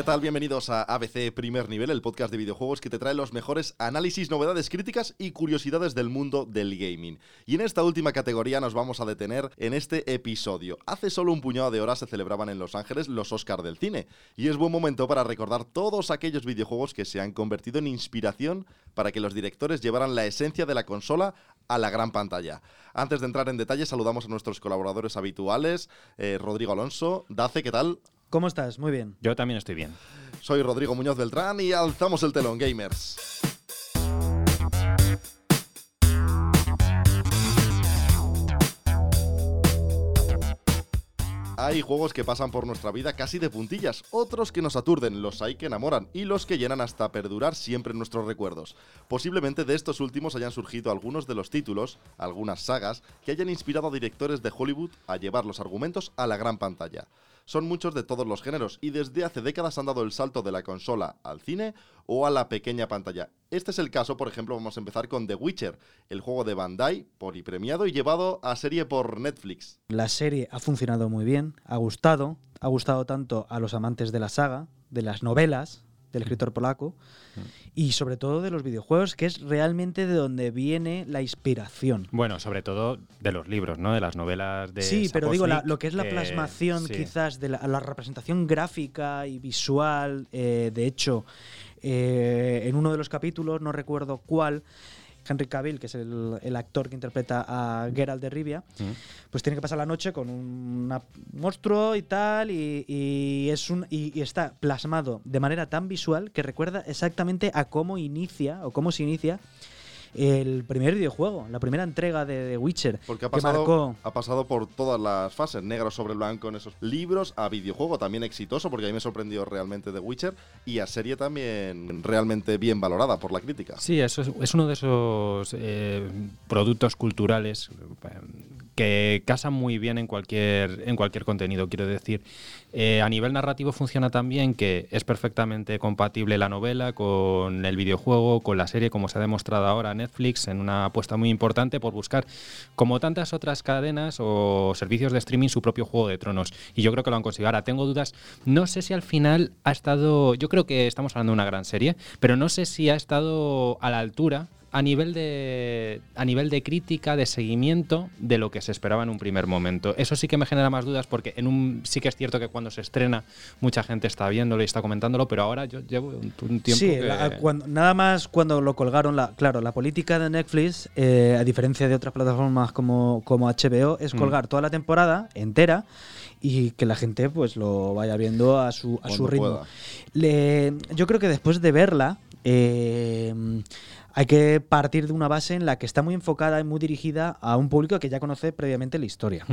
¿Qué tal? Bienvenidos a ABC Primer Nivel, el podcast de videojuegos que te trae los mejores análisis, novedades críticas y curiosidades del mundo del gaming. Y en esta última categoría nos vamos a detener en este episodio. Hace solo un puñado de horas se celebraban en Los Ángeles los Oscars del cine, y es buen momento para recordar todos aquellos videojuegos que se han convertido en inspiración para que los directores llevaran la esencia de la consola a la gran pantalla. Antes de entrar en detalle, saludamos a nuestros colaboradores habituales, eh, Rodrigo Alonso, Dace, ¿qué tal? ¿Cómo estás? Muy bien. Yo también estoy bien. Soy Rodrigo Muñoz Beltrán y alzamos el telón, gamers. Hay juegos que pasan por nuestra vida casi de puntillas, otros que nos aturden, los hay que enamoran y los que llenan hasta perdurar siempre en nuestros recuerdos. Posiblemente de estos últimos hayan surgido algunos de los títulos, algunas sagas, que hayan inspirado a directores de Hollywood a llevar los argumentos a la gran pantalla son muchos de todos los géneros y desde hace décadas han dado el salto de la consola al cine o a la pequeña pantalla. Este es el caso, por ejemplo, vamos a empezar con The Witcher, el juego de Bandai, polipremiado y llevado a serie por Netflix. La serie ha funcionado muy bien, ha gustado, ha gustado tanto a los amantes de la saga, de las novelas, del escritor polaco y sobre todo de los videojuegos, que es realmente de donde viene la inspiración. Bueno, sobre todo de los libros, ¿no? De las novelas de. Sí, pero digo, lo que es la plasmación, quizás, de la, representación gráfica y visual. Eh, de hecho, eh, en uno de los capítulos, no recuerdo cuál, Henry Cavill, que es el, actor que interpreta a Geralt de Rivia, pues tiene que pasar la noche con un monstruo y tal, y, es un, y, está plasmado de manera tan visual que recuerda exactamente a cómo inicia o cómo se inicia el primer videojuego, la primera entrega de The Witcher. Porque ha pasado, ha pasado por todas las fases, negro sobre blanco en esos libros, a videojuego también exitoso, porque a mí me sorprendió realmente The Witcher, y a serie también realmente bien valorada por la crítica. Sí, eso es, uno de esos eh, productos culturales que casan muy bien en cualquier, en cualquier contenido, quiero decir. Eh, a nivel narrativo funciona también que es perfectamente compatible la novela con el videojuego, con la serie, como se ha demostrado ahora Netflix, en una apuesta muy importante por buscar, como tantas otras cadenas o servicios de streaming, su propio juego de tronos. Y yo creo que lo han conseguido. Ahora, tengo dudas. No sé si al final ha estado. Yo creo que estamos hablando de una gran serie, pero no sé si ha estado a la altura a nivel de a nivel de crítica, de seguimiento de lo que se esperaba en un primer momento. Eso sí que me genera más dudas porque en un sí que es cierto que cuando se estrena mucha gente está viéndolo y está comentándolo, pero ahora yo llevo un, tiempo sí, cuando, nada más cuando lo colgaron, la, claro, la política de Netflix, eh, a diferencia de otras plataformas como, como HBO, es mm. colgar toda la temporada entera y que la gente pues lo vaya viendo a su, a su ritmo. yo creo que después de verla, eh, hay que partir de una base en la que está muy enfocada y muy dirigida a un público que ya conoce previamente la historia.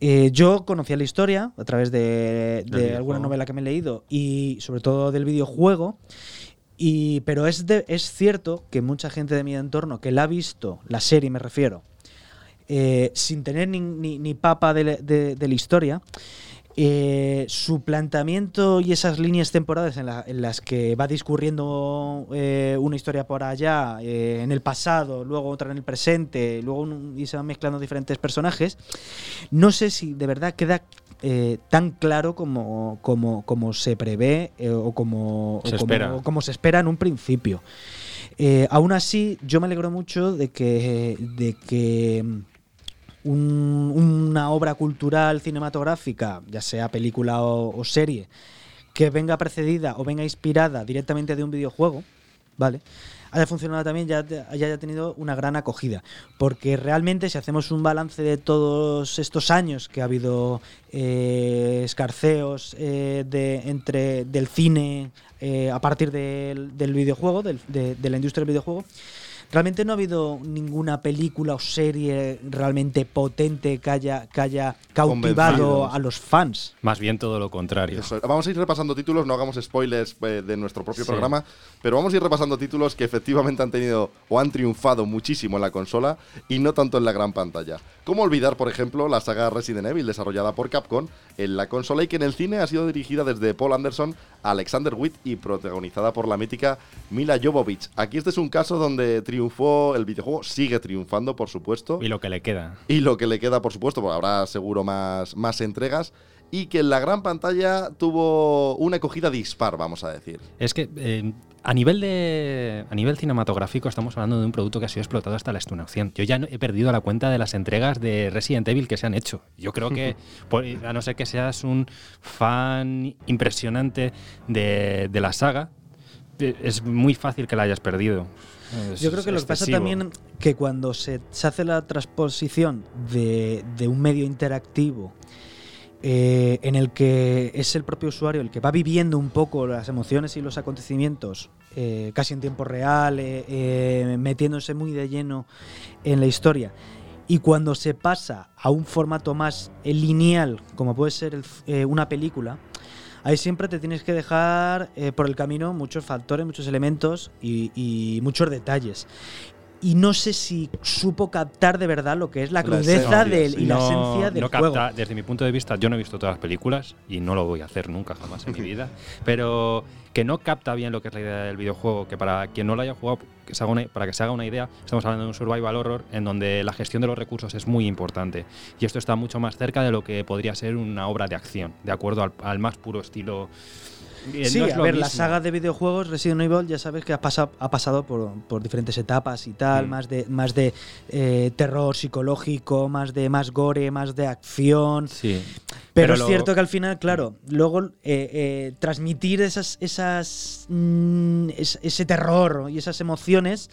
Eh, yo conocía la historia a través de, alguna novela que me he leído y sobre todo del videojuego. Y, pero es, es cierto que mucha gente de mi entorno que la ha visto, la serie me refiero, eh, sin tener ni, ni, papa de, de la historia, eh, su planteamiento y esas líneas temporales en, las que va discurriendo eh, una historia por allá, eh, en el pasado, luego otra en el presente, luego y se van mezclando diferentes personajes, no sé si de verdad queda tan claro como, como, como se prevé o, como se, como, se espera en un principio. aún así, yo me alegro mucho de que, de que una obra cultural cinematográfica, ya sea película o, serie, que venga precedida o venga inspirada directamente de un videojuego, ¿vale? haya funcionado también, ya haya tenido una gran acogida. Porque realmente, si hacemos un balance de todos estos años que ha habido eh, escarceos eh, de, entre del cine eh, a partir del, videojuego, de, de, la industria del videojuego, realmente no ha habido ninguna película o serie realmente potente que haya, que haya cautivado a los fans. Más bien todo lo contrario. Eso, vamos a ir repasando títulos, no hagamos spoilers eh, de nuestro propio Sí. programa, pero vamos a ir repasando títulos que efectivamente han tenido o han triunfado muchísimo en la consola y no tanto en la gran pantalla. ¿Cómo olvidar, por ejemplo, la saga Resident Evil desarrollada por Capcom en la consola y que en el cine ha sido dirigida desde Paul Anderson a Alexander Witt y protagonizada por la mítica Mila Jovovich? Aquí este es un caso donde triunfó el videojuego, sigue triunfando, por supuesto. Y lo que le queda. Y lo que le queda, por supuesto, porque habrá seguro más, más entregas. Y que en la gran pantalla tuvo una acogida dispar, vamos a decir. Es que eh, a nivel de a nivel cinematográfico estamos hablando de un producto que ha sido explotado hasta la extenuación. Yo ya no- he perdido la cuenta de las entregas de Resident Evil que se han hecho. Yo creo que, por- a no ser que seas un fan impresionante de, de la saga, eh, es muy fácil que la hayas perdido. Es Yo creo que lo que pasa también que cuando se, se hace la transposición de, de un medio interactivo eh, en el que es el propio usuario el que va viviendo un poco las emociones y los acontecimientos eh, casi en tiempo real, eh, eh, metiéndose muy de lleno en la historia. Y cuando se pasa a un formato más eh, lineal, como puede ser el eh, una película, ahí siempre te tienes que dejar eh, por el camino muchos factores, muchos elementos y, y muchos detalles. Y no sé si supo captar de verdad lo que es la crudeza del- y la esencia del no juego. desde mi punto de vista, yo no he visto todas las películas y no lo voy a hacer nunca jamás en mi vida, pero que no capta bien lo que es la idea del videojuego, que para quien no lo haya jugado, que se haga una- para que se haga una idea, estamos hablando de un survival horror en donde la gestión de los recursos es muy importante y esto está mucho más cerca de lo que podría ser una obra de acción, de acuerdo al, al más puro estilo. Eh, Sí, no a ver, la mismo. saga de videojuegos Resident Evil ya sabes que ha pasado, ha pasado por, por diferentes etapas y tal, Mm. más de, más de eh, terror psicológico, más de más gore, más de acción. Sí. Pero, Pero es cierto que al final, claro, luego eh, eh, transmitir esas, esas mm, es- ese terror y esas emociones,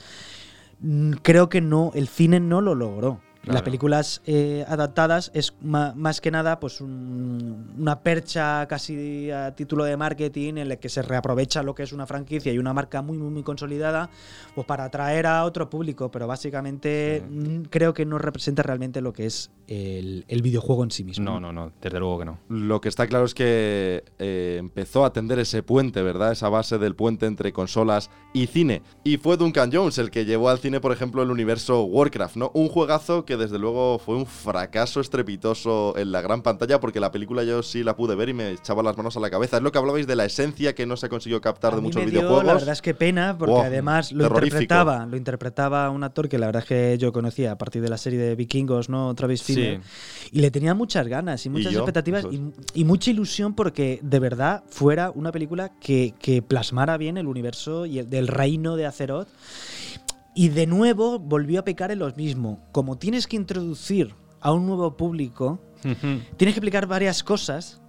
mm, creo que no, el cine no lo logró. Las películas eh, adaptadas es más que nada pues un- una percha casi a título de marketing en la que se reaprovecha lo que es una franquicia y una marca muy muy muy consolidada pues para atraer a otro público pero básicamente Sí. creo que no representa realmente lo que es el, el videojuego en sí mismo No, no, no, desde luego que no. Lo que está claro es que eh, empezó a tender ese puente, ¿verdad? Esa base del puente entre consolas y cine. Y fue Duncan Jones el que llevó al cine, por ejemplo, el universo Warcraft, ¿no? Un juegazo que desde luego fue un fracaso estrepitoso en la gran pantalla porque la película yo sí la pude ver y me echaba las manos a la cabeza. Es lo que hablabais de la esencia que no se consiguió captar A de muchos me dio, videojuegos. la verdad es que pena, porque Wow, además lo interpretaba, lo interpretaba un actor que la verdad es que yo conocía a partir de la serie de Vikingos, ¿no? Travis Sí. Fimmel. Y le tenía muchas ganas y muchas expectativas es. y, y mucha ilusión porque de verdad fuera una película que, que plasmara bien el universo y el del reino de Azeroth. Y de nuevo volvió a pecar en lo mismo. Como tienes que introducir a un nuevo público, tienes que explicar varias cosas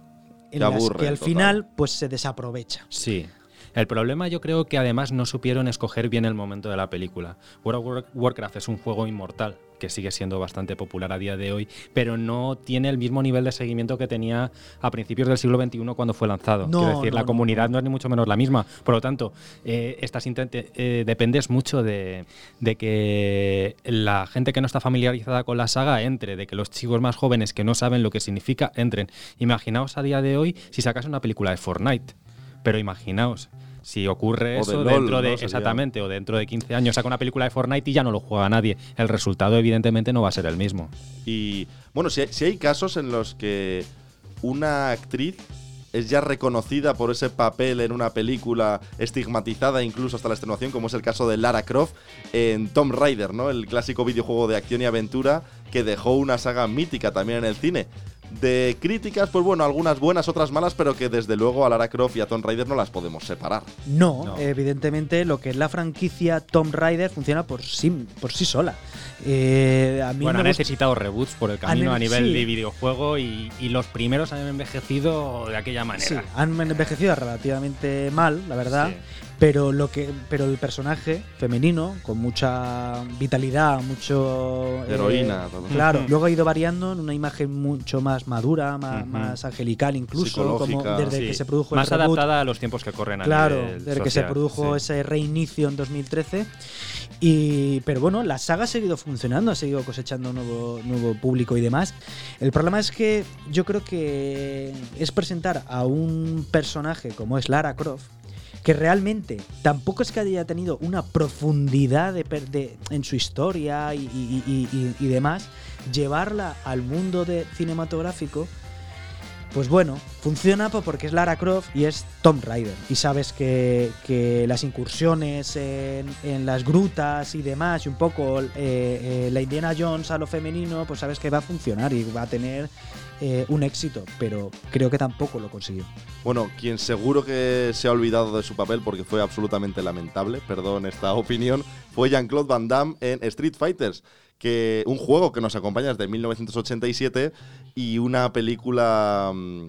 en Te las aburre, que al total. final pues se desaprovecha. Sí. El problema yo creo que además no supieron escoger bien el momento de la película. World of War- Warcraft es un juego inmortal que sigue siendo bastante popular a día de hoy, pero no tiene el mismo nivel de seguimiento que tenía a principios del siglo XXI cuando fue lanzado. No, Quiero decir, no, la no, comunidad no. es ni mucho menos la misma. Por lo tanto, eh, intente- eh, dependes mucho de, de que la gente que no está familiarizada con la saga entre, de que los chicos más jóvenes que no saben lo que significa entren. Imaginaos a día de hoy si sacas una película de Fortnite, pero imaginaos. Si ocurre O de eso LOL, dentro de exactamente o dentro de 15 años saca una película de Fortnite y ya no lo juega nadie. El resultado evidentemente no va a ser el mismo. Y bueno, si hay, si hay casos en los que una actriz es ya reconocida por ese papel en una película estigmatizada incluso hasta la extenuación, como es el caso de Lara Croft en Tomb Raider, ¿no? El clásico videojuego de acción y aventura que dejó una saga mítica también en el cine. De críticas, pues bueno, algunas buenas, otras malas, pero que desde luego a Lara Croft y a Tomb Raider no las podemos separar. No, No. evidentemente lo que es la franquicia Tomb Raider funciona por sí, por sí sola. Eh, a mí Bueno, me ha gusta- necesitado reboots por el camino a nivel sí. de videojuego y, y los primeros han envejecido de aquella Sí, manera. han envejecido relativamente mal, la verdad. Sí. Pero lo que, pero el personaje femenino con mucha vitalidad, mucho eh, Heroína, todo. claro. Luego ha ido variando en una imagen mucho más madura, más, más angelical, incluso como desde Sí, que se produjo más el reboot. adaptada a los tiempos que corren a Claro, nivel desde que se social, produjo sí. ese reinicio en 2013. Y, pero bueno, la saga ha seguido funcionando, ha seguido cosechando nuevo, nuevo público y demás. El problema es que yo creo que es presentar a un personaje como es Lara Croft, que realmente tampoco es que haya tenido una profundidad de, de- en su historia y- y demás, llevarla al mundo de cinematográfico pues bueno, funciona po- porque es Lara Croft y es Tomb Raider. Y sabes que, las incursiones en, en las grutas y demás, y un poco eh, eh, la Indiana Jones a lo femenino, pues sabes que va a funcionar y va a tener eh, un éxito. Pero creo que tampoco lo consiguió. Bueno, quien seguro que se ha olvidado de su papel porque fue absolutamente lamentable, perdón esta opinión, fue Jean-Claude Van Damme en Street Fighters, que un juego que nos acompaña desde 1987 y una película mm,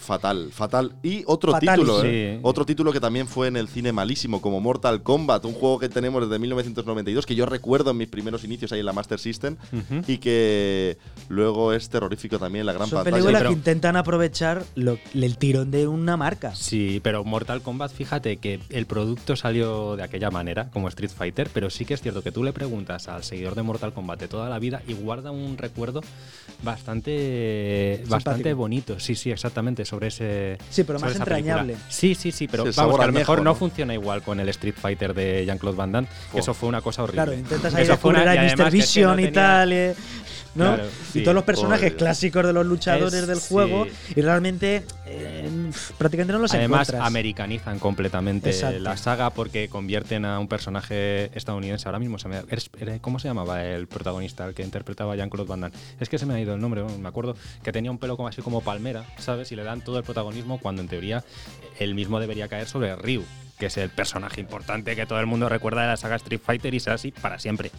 fatal, fatal. Y otro título, ¿eh? Otro título que también fue en el cine malísimo, como Mortal Kombat, un juego que tenemos desde 1992, que yo recuerdo en mis primeros inicios ahí en la Master System y que luego es terrorífico también en la gran Son pantalla. películas que intentan aprovechar lo- el tirón de una marca. Sí, pero Mortal Kombat, fíjate que el producto salió de aquella manera, como Street Fighter, pero sí que es cierto que tú le preguntas al seguidor de Mortal Kombat de toda la vida y guarda un recuerdo bastante, bastante bonito. Sí, sí, exactamente, sobre ese. Sí, pero más película. entrañable. Sí, sí, sí, pero Sí, vamos, a lo mejor no ¿no? funciona igual con el Street Fighter de Jean-Claude Van Damme, que eso fue una cosa horrible. Claro, intentas ahí Eso fue una- a Mr. que es que no Vision y tenía- tal. eh, ¿no? Claro, y todos los personajes clásicos de los luchadores Es- del sí. juego y realmente eh, prácticamente no los Además, encuentras. americanizan completamente Exacto. la saga porque convierten a un personaje estadounidense. Ahora mismo se me eres- ¿Cómo se llamaba el protagonista, el que interpretaba a Jean-Claude Van Damme? Es que se me ha ido el nombre, me acuerdo que tenía un pelo como así como palmera, ¿sabes? Y le dan todo el protagonismo cuando en teoría él mismo debería caer sobre Ryu que es el personaje importante que todo el mundo recuerda de la saga Street Fighter y será así para siempre.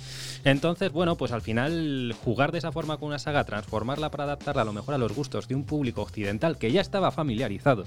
Entonces, bueno, pues al final jugar de esa forma con una saga, transformarla para adaptarla a lo mejor a los gustos de un público occidental que ya estaba familiarizado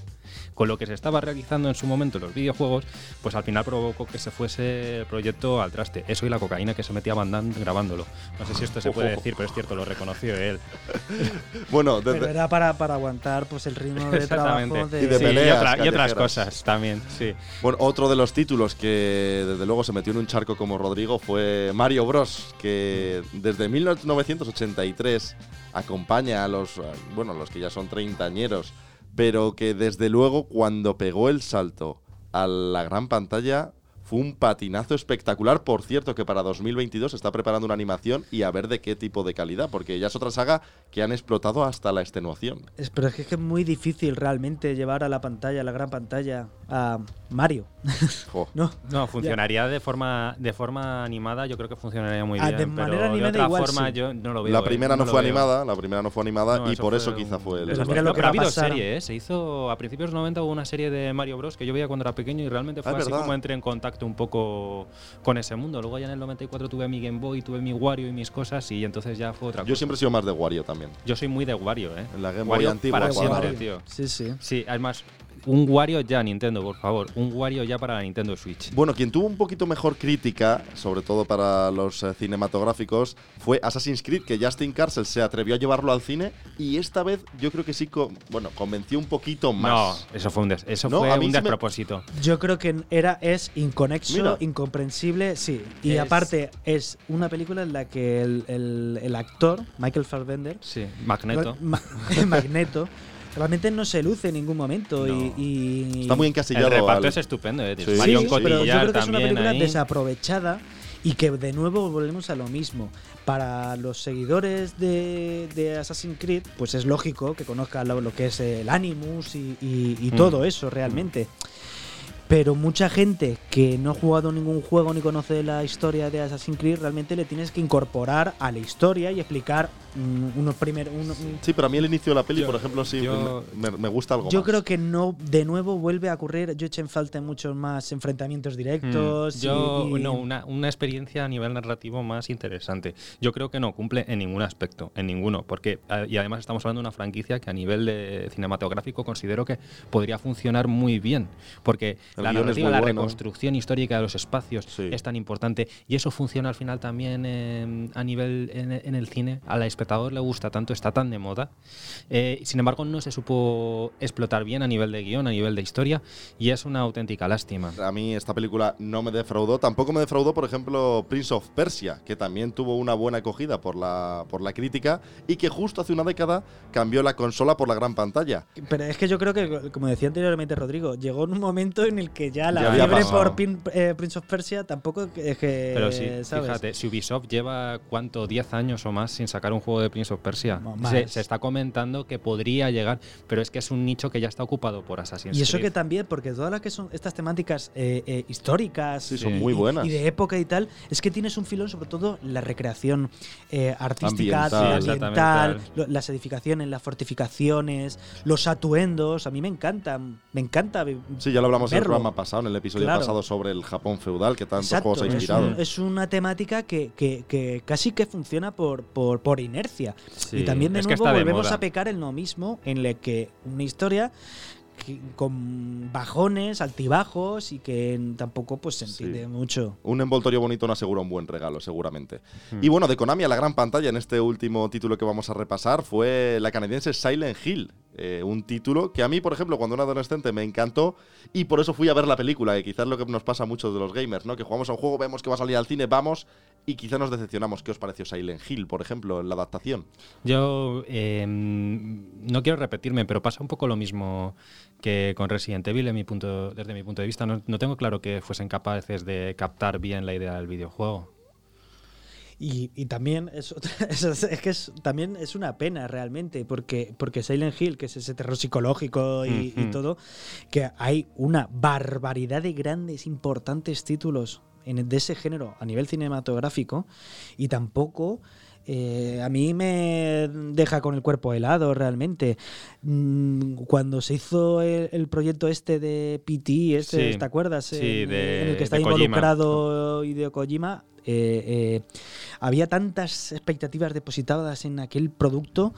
con lo que se estaba realizando en su momento en los videojuegos, pues al final provocó que se fuese el proyecto al traste. Eso y la cocaína que se metía Van Damme grabándolo. No sé si esto se puede decir, pero es cierto, lo reconoció él. Bueno, Pero desde, era para, para aguantar pues el ritmo de trabajo de, Y de Sí, peleas otra- y otras cosas también, sí. Bueno, otro de los títulos que desde luego se metió en un charco como Rodrigo fue Mario Bros, que desde 1983 acompaña a los, bueno, los que ya son treintañeros, pero que desde luego cuando pegó el salto a la gran pantalla fue un patinazo espectacular. Por cierto, que para 2022 se está preparando una animación y a ver de qué tipo de calidad, porque ya es otra saga que han explotado hasta la extenuación. Es- Pero es que es muy difícil realmente llevar a la pantalla, a la gran pantalla, a Mario. ¿No? No, funcionaría de forma de forma animada, yo creo que funcionaría muy Ah, bien. de pero manera de animada otra igual forma sí. yo no lo veo. La eh, primera no, fue veo. animada, la primera no fue animada No, y eso por fue eso un- quizá fue el... Pero fue- lo que ha habido serie, ¿eh? Se hizo a principios de los 90 hubo una serie de Mario Bros que yo veía cuando era pequeño y realmente fue Ah, es así verdad. como entré en contacto un poco con ese mundo. Luego ya en el 94 tuve mi Game Boy, tuve mi Wario y mis cosas y entonces ya fue otra cosa. Yo siempre he sido más de Wario también. Yo soy muy de Wario, ¿eh? En la Game Boy Wario antigua, para siempre, tío. Sí, sí. Sí, además un Wario ya Nintendo, por favor, un Wario ya para la Nintendo Switch. Bueno, quien tuvo un poquito mejor crítica, sobre todo para los eh, cinematográficos, fue Assassin's Creed, que Justin Carcel se atrevió a llevarlo al cine y esta vez yo creo que sí, bueno, convenció un poquito No, más. eso fue un, des- eso No, fue a mí un sí me- despropósito. Yo creo que era es inconexo, Mira. incomprensible, sí. Y Es- aparte es una película en la que el, el- el actor, Michael Fassbender, Sí, Magneto. Ma- Magneto, realmente no se luce en ningún momento y, y- Está muy El encasillado. reparto al- es estupendo, ¿eh? Sí. Sí, Marion pero yo Cotillard creo que es una película ahí. desaprovechada y que de nuevo volvemos a lo mismo. Para los seguidores de, de Assassin's Creed, pues es lógico que conozcan lo, lo que es el Animus y, y- y Mm. todo eso realmente. Pero mucha gente que no ha jugado ningún juego ni conoce la historia de Assassin's Creed, realmente le tienes que incorporar a la historia y explicar mm, unos primeros. uno- Sí, pero a mí el inicio de la peli, Yo- por ejemplo, sí yo- me, me- gusta algo yo más. creo que no, de nuevo vuelve a ocurrir. Yo eché en falta muchos más enfrentamientos directos. Mm, y- Yo, y- no, una, una experiencia a nivel narrativo más interesante. Yo creo que no cumple en ningún aspecto, en ninguno, porque y además estamos hablando de una franquicia que a nivel de cinematográfico considero que podría funcionar muy bien, porque El la narrativa, la bueno. reconstrucción histórica de los espacios Sí. es tan importante y eso funciona al final también eh, a nivel en, en el cine. Al espectador le gusta tanto, está tan de moda. Eh, sin embargo, no se supo explotar bien a nivel de guion, a nivel de historia y es una auténtica lástima. A mí esta película no me defraudó. Tampoco me defraudó, por ejemplo, Prince of Persia, que también tuvo una buena acogida por la, por la crítica y que justo hace una década cambió la consola por la gran pantalla. Pero es que yo creo que, como decía anteriormente Rodrigo, llegó en un momento en el que ya la Ya fiebre por Pin- eh, Prince of Persia tampoco es que. Pero sí, ¿sabes? fíjate, si Ubisoft lleva cuánto, 10 años o más sin sacar un juego de Prince of Persia. No. Se, se está comentando que podría llegar, pero es que es un nicho que ya está ocupado por Assassin's Y eso que Creed. también, porque todas las que son estas temáticas eh, eh, históricas Sí, son y- muy buenas. y de época y tal, es que tienes un filón, sobre todo la recreación eh, artística, Ambiental. Las edificaciones, las fortificaciones, los atuendos. A mí me encantan, me encanta. Sí, ya lo hablamos verlo. Programa pasado, en el episodio Claro. pasado sobre el Japón feudal, que tantos Exacto, juegos ha es, inspirado. un- es una temática que, que- que casi que funciona por, por, por inercia. Sí, y también de es nuevo de volvemos moda. a pecar en lo mismo, en la que una historia con bajones, altibajos y que tampoco pues se Sí. entiende mucho. Un envoltorio bonito no asegura un buen regalo, seguramente. Hmm. Y bueno, de Konami a la gran pantalla en este último título que vamos a repasar fue la canadiense Silent Hill. eh, un título que a mí, por ejemplo, cuando era adolescente me encantó y por eso fui a ver la película, que quizás lo que nos pasa a muchos de los gamers, ¿no? Que jugamos a un juego, vemos que va a salir al cine, vamos y quizás nos decepcionamos. ¿Qué os pareció Silent Hill, por ejemplo, en la adaptación? Yo eh, no quiero repetirme, pero pasa un poco lo mismo que con Resident Evil en mi punto, desde mi punto de vista. No, no tengo claro que fuesen capaces de captar bien la idea del videojuego. Y, y también es, otra- es, es que es, también es una pena realmente, porque, porque Silent Hill, que es ese terror psicológico y, todo, que hay una barbaridad de grandes, importantes títulos en, de ese género a nivel cinematográfico y tampoco... eh, a mí me deja con el cuerpo helado realmente. Mm, Cuando se hizo el, el proyecto este de PT, este, Sí, ¿te acuerdas? sí, en, de- en el que está de Kojima. involucrado Hideo Kojima. eh, eh, había tantas expectativas depositadas en aquel producto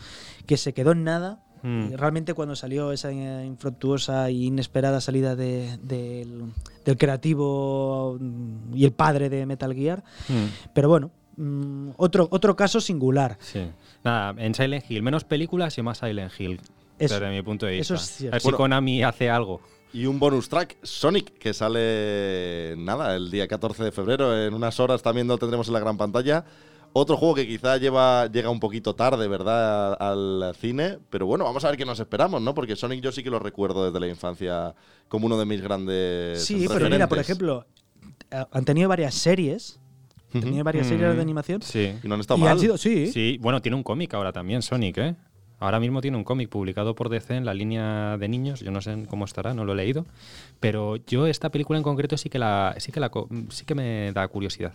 que se quedó en nada. Mm. Realmente cuando salió esa infructuosa e inesperada salida de- del, del creativo mm, y el padre de Metal Gear. Mm. Pero bueno, mm, otro, otro caso singular. Sí. Nada, en Silent Hill, menos películas y más Silent Hill. Eso- desde mi punto de eso vista. es cierto. A ver si Bueno. Konami hace algo. Y un bonus track, Sonic, que sale, nada, el día 14 de febrero. En unas horas también lo tendremos en la gran pantalla. Otro juego que quizá lleva, llega un poquito tarde, ¿verdad?, al cine. Pero bueno, vamos a ver qué nos esperamos, ¿no? Porque Sonic yo sí que lo recuerdo desde la infancia como uno de mis grandes Sí, pero mira, por ejemplo, han tenido varias series. Han tenido varias series Mm, de animación. Sí. Y no han estado y mal. han sido, sí, Sí, bueno, tiene un cómic ahora también, Sonic, ¿eh? Ahora mismo tiene un cómic publicado por DC en la línea de niños. Yo no sé cómo estará, no lo he leído. Pero yo esta película en concreto sí que la, sí que la, sí que me da curiosidad.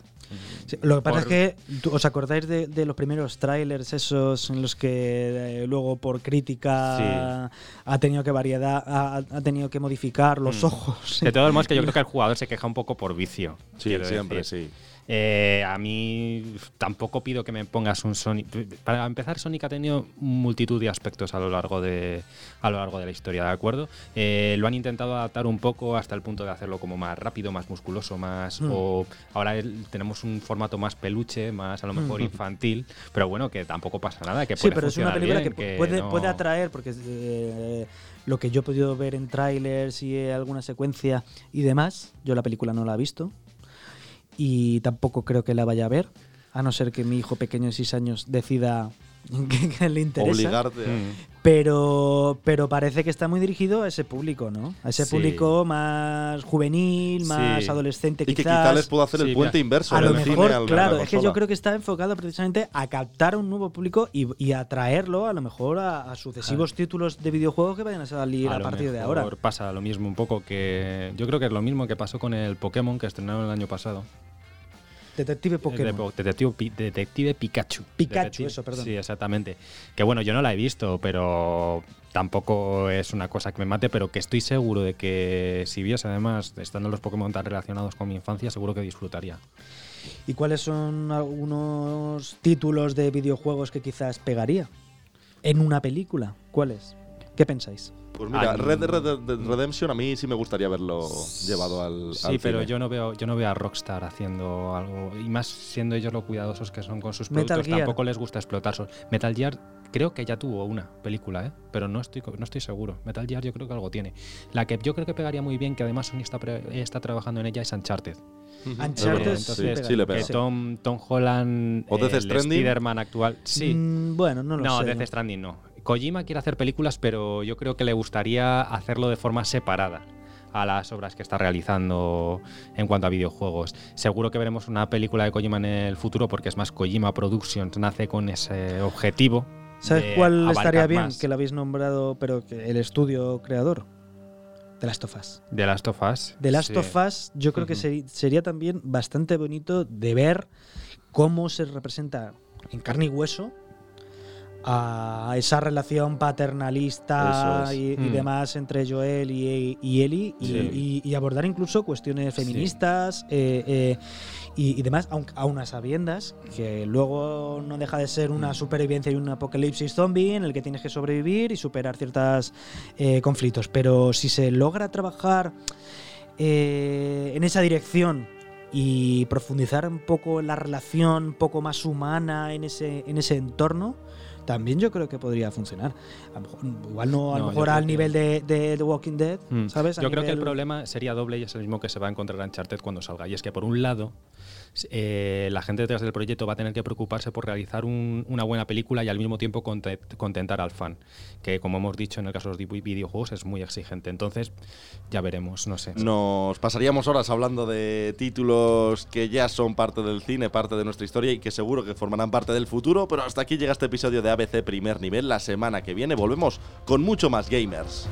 Sí, Lo que pasa Por- es que ¿tú- os acordáis de, de los primeros trailers esos en los que eh, luego por crítica ha tenido que variedad, ha, ha tenido que modificar los Mm. ojos. De todos modos, que yo creo que el jugador se queja un poco por vicio. Sí, siempre, decir. sí. Eh, a mí tampoco pido que me pongas un Sonic. Para empezar, Sonic ha tenido multitud de aspectos a lo largo de, a lo largo de la historia, ¿de acuerdo? Eh, lo han intentado adaptar un poco hasta el punto de hacerlo como más rápido, más musculoso, más. Mm. O ahora el- tenemos un formato más peluche, más a lo mejor Mm. infantil, pero bueno, que tampoco pasa nada. Que Sí, puede pero es una película bien, que, pu- puede, no- puede atraer, porque eh, lo que yo he podido ver en trailers y alguna secuencia y demás, yo la película no la he visto y tampoco creo que la vaya a ver, a no ser que mi hijo pequeño de 6 años decida que, que le interesa. Obligarte. a- Mm. Pero, pero parece que está muy dirigido a ese público, ¿no? A ese Sí. público más juvenil, más Sí. adolescente, Y que quizás. quizá les puedo hacer el puente mira, inverso. a del lo cine mejor, al- a claro, la es que yo creo que está enfocado precisamente a captar a un nuevo público y, y atraerlo a lo mejor a, a sucesivos títulos de videojuegos que vayan a salir a, lo partir de mejor ahora. Pasa lo mismo un poco que. Yo creo que es lo mismo que pasó con el Pokémon que estrenaron el año pasado. Detective Pokémon. De- Detective, Detective Pikachu. Pikachu, Detective- eso, perdón. Sí, exactamente. Que bueno, yo no la he visto, pero tampoco es una cosa que me mate, pero que estoy seguro de que si viese además, estando los Pokémon tan relacionados con mi infancia, seguro que disfrutaría. ¿Y cuáles son algunos títulos de videojuegos que quizás pegaría en una película? ¿Cuáles? ¿Qué pensáis? Pues mira, Ah, Red Dead Red Dead Redemption a mí sí me gustaría verlo llevado al. Sí, al pero cine. yo no veo yo no veo a Rockstar haciendo algo y más siendo ellos lo cuidadosos que son con sus Metal productos, Gear. tampoco les gusta explotar. Metal Gear creo que ya tuvo una película, ¿eh? pero no estoy no estoy seguro. Metal Gear yo creo que algo tiene. La que yo creo que pegaría muy bien, que además Sony está está trabajando en ella es Uncharted. Uncharted verdad. sí sí, le pega. Tom, Tom Holland, ¿O Death el Stranding? Spider-Man actual. Sí. Mm, bueno, no lo no, sé. Death Stranding no. Kojima quiere hacer películas, pero yo creo que le gustaría hacerlo de forma separada a las obras que está realizando en cuanto a videojuegos. Seguro que veremos una película de Kojima en el futuro porque es más Kojima Productions nace con ese objetivo. ¿Sabes de cuál estaría bien? más. Que lo habéis nombrado, pero que el estudio creador. The Last of Us. De Last of Us. The Last sí. of Us, yo creo que sería también bastante bonito de ver cómo se representa en carne y hueso a esa relación paternalista es. y, y Mm. demás entre Joel y, y Ellie y, Sí. y- y abordar incluso cuestiones Sí. feministas eh, eh, y, demás, aun- a sabiendas que luego no deja de ser Mm. una supervivencia y un apocalipsis zombie en el que tienes que sobrevivir y superar ciertos conflictos. Pero si se logra trabajar eh, en esa dirección y profundizar un poco en la relación un poco más humana en ese, en ese entorno, también yo creo que podría funcionar. A lo mejor- igual no, a lo No, mejor al que- nivel de, de The Walking Dead, Mm. ¿sabes? A Yo creo que el problema sería doble y es el mismo que se va a encontrar Uncharted cuando salga. Y es que, por un lado, eh, la gente detrás del proyecto va a tener que preocuparse por realizar un- una buena película y al mismo tiempo conte- contentar al fan. Que, como hemos dicho en el caso de los vi- videojuegos, es muy exigente. Entonces, ya veremos, no sé. Nos pasaríamos horas hablando de títulos que ya son parte del cine, parte de nuestra historia y que seguro que formarán parte del futuro, pero hasta aquí llega este episodio de ABC Primer Nivel. La semana que viene volvemos con mucho más gamers.